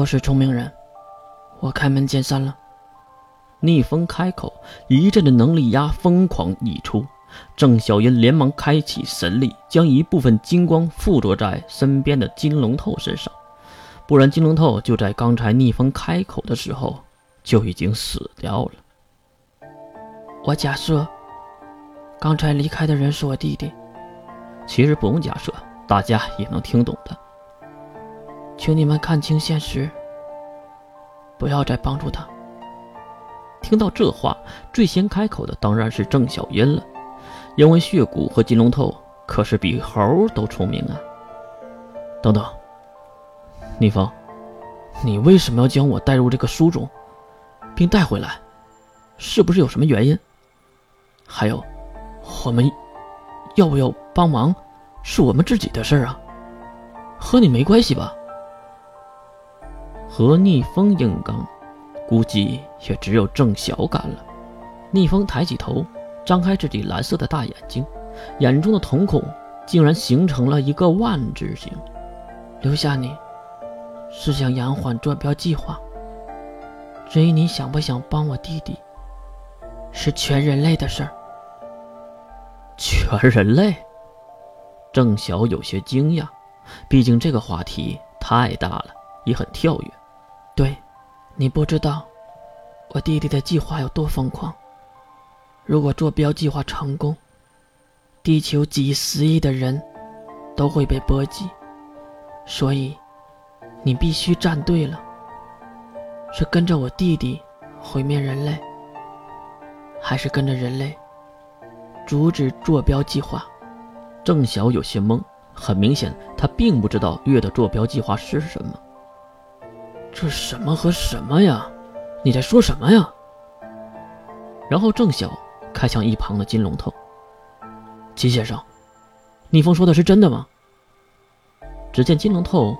都是聪明人，我开门见山了。逆风开口，一阵的能力压疯狂溢出。郑小银连忙开启神力，将一部分金光附着在身边的金龙头身上，不然金龙头就在刚才逆风开口的时候就已经死掉了。我假设，刚才离开的人是我弟弟。其实不用假设，大家也能听懂的。请你们看清现实，不要再帮助他。听到这话，最先开口的当然是郑小音了，因为血骨和金龙头可是比猴都聪明啊。等等，逆风，你为什么要将我带入这个书中，并带回来？是不是有什么原因？还有，我们要不要帮忙？是我们自己的事儿啊，和你没关系吧？和逆风硬刚。估计也只有郑晓敢了。逆风抬起头，张开自己蓝色的大眼睛，眼中的瞳孔竟然形成了一个万字形。留下你，是想延缓坐标计划。至于你想不想帮我弟弟，是全人类的事儿。全人类？郑晓有些惊讶，毕竟这个话题太大了，也很跳跃。对。你不知道，我弟弟的计划有多疯狂。如果坐标计划成功，地球几十亿的人都会被波及。所以，你必须站队了。是跟着我弟弟毁灭人类，还是跟着人类阻止坐标计划？郑晓有些懵，很明显，他并不知道月的坐标计划是什么。这什么和什么呀？你在说什么呀？然后郑晓看向一旁的金龙头，金先生，逆风说的是真的吗？只见金龙头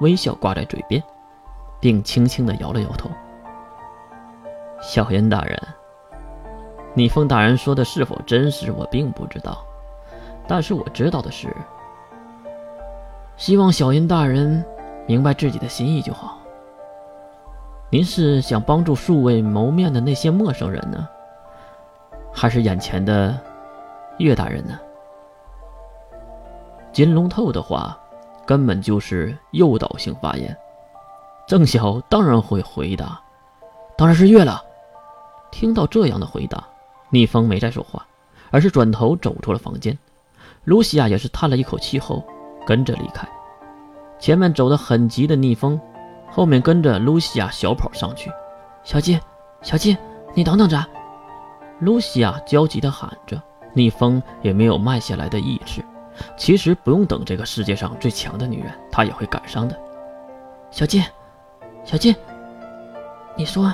微笑挂在嘴边，并轻轻的摇了摇头。小燕大人，逆风大人说的是否真实，我并不知道，但是我知道的是，希望小燕大人明白自己的心意就好。您是想帮助素未谋面的那些陌生人呢，还是眼前的岳大人呢？金龙透的话根本就是诱导性发言。郑晓当然会回答，当然是岳了。听到这样的回答，逆风没再说话，而是转头走出了房间。露西亚也是叹了一口气后跟着离开。前面走得很急的逆风。后面跟着露西亚小跑上去，小金，小金，你等等着！露西亚焦急地喊着，逆风也没有慢下来的意志。其实不用等这个世界上最强的女人，她也会赶上的。小金，小金，你说，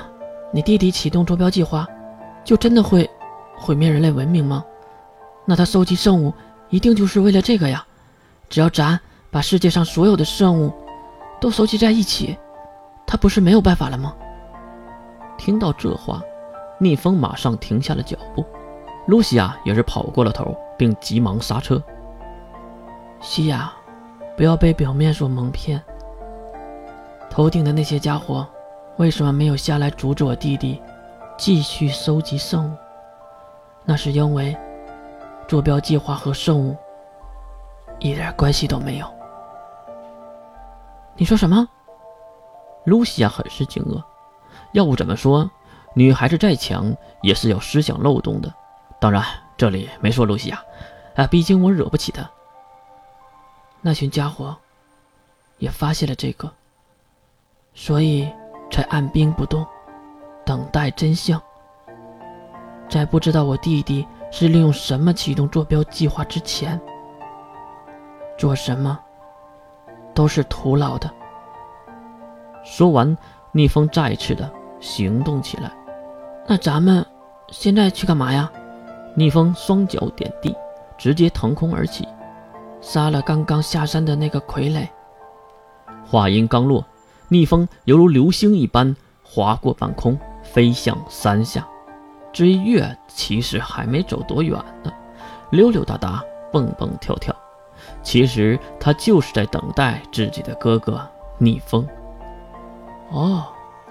你弟弟启动坐标计划，就真的会毁灭人类文明吗？那他收集圣物一定就是为了这个呀！只要咱把世界上所有的圣物都收集在一起。他不是没有办法了吗？听到这话，蜜蜂马上停下了脚步，露西亚也是跑过了头，并急忙刹车。西亚，不要被表面所蒙骗。头顶的那些家伙，为什么没有下来阻止我弟弟继续收集圣物？那是因为坐标计划和圣物一点关系都没有。你说什么？露西亚很是惊愕，要不怎么说，女孩子再强也是有思想漏洞的。当然，这里没说露西亚，啊，毕竟我惹不起她。那群家伙也发现了这个，所以才按兵不动，等待真相。在不知道我弟弟是利用什么启动坐标计划之前，做什么都是徒劳的。说完，逆风再次的行动起来。那咱们现在去干嘛呀？逆风双脚点地，直接腾空而起，杀了刚刚下山的那个傀儡。话音刚落，逆风犹如流星一般划过半空，飞向山下。至于月，其实还没走多远呢，溜溜达达，蹦蹦跳跳。其实他就是在等待自己的哥哥逆风。哦，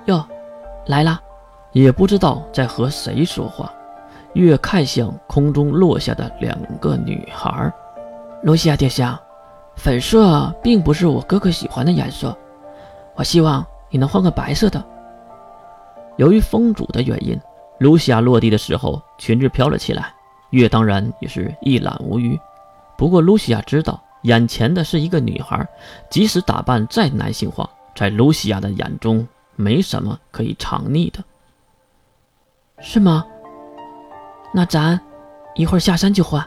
哟，来啦！也不知道在和谁说话。月看向空中落下的两个女孩，露西亚殿下，粉色并不是我哥哥喜欢的颜色，我希望你能换个白色的。由于风阻的原因，露西亚落地的时候裙子飘了起来，月当然也是一览无余。不过露西亚知道，眼前的是一个女孩，即使打扮再男性化，在露西亚的眼中没什么可以藏匿的，是吗？那咱一会儿下山就换。